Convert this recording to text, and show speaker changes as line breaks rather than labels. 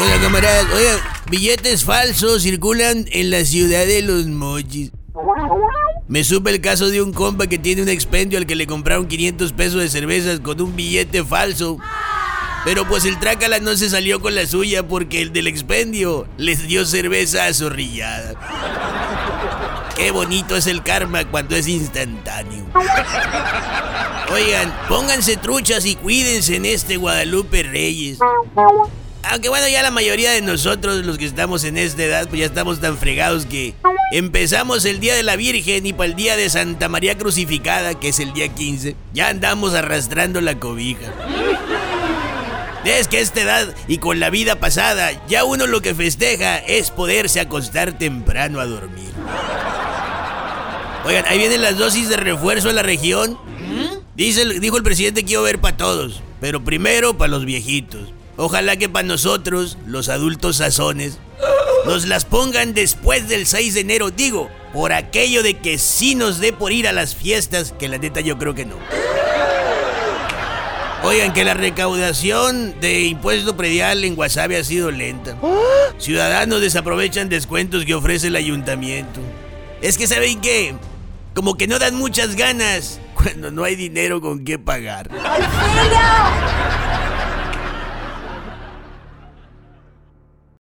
Hola, camaradas. Oigan, billetes falsos circulan en la ciudad de los mochis. Me supe el caso de un compa que tiene un expendio al que le compraron 500 pesos de cervezas con un billete falso. Pero pues el trácala no se salió con la suya porque el del expendio les dio cerveza azorrillada. Qué bonito es el karma cuando es instantáneo. Oigan, pónganse truchas y cuídense en este Guadalupe Reyes. Aunque bueno, ya la mayoría de nosotros, los que estamos en esta edad, pues ya estamos tan fregados que empezamos el Día de la Virgen y para el Día de Santa María Crucificada, que es el día 15, ya andamos arrastrando la cobija. Es que a esta edad y con la vida pasada, ya uno lo que festeja es poderse acostar temprano a dormir. Oigan, ahí vienen las dosis de refuerzo en la región. Dice, el- dijo el presidente que iba a haber para todos, pero primero para los viejitos. Ojalá que para nosotros, los adultos sazones, nos las pongan después del 6 de enero. Digo, por aquello de que sí nos dé por ir a las fiestas, que la neta yo creo que no. Oigan, que la recaudación de impuesto predial en Guasave ha sido lenta. Ciudadanos desaprovechan descuentos que ofrece el ayuntamiento. Es que saben que, como que no dan muchas ganas cuando no hay dinero con qué pagar.
¡Auxilio!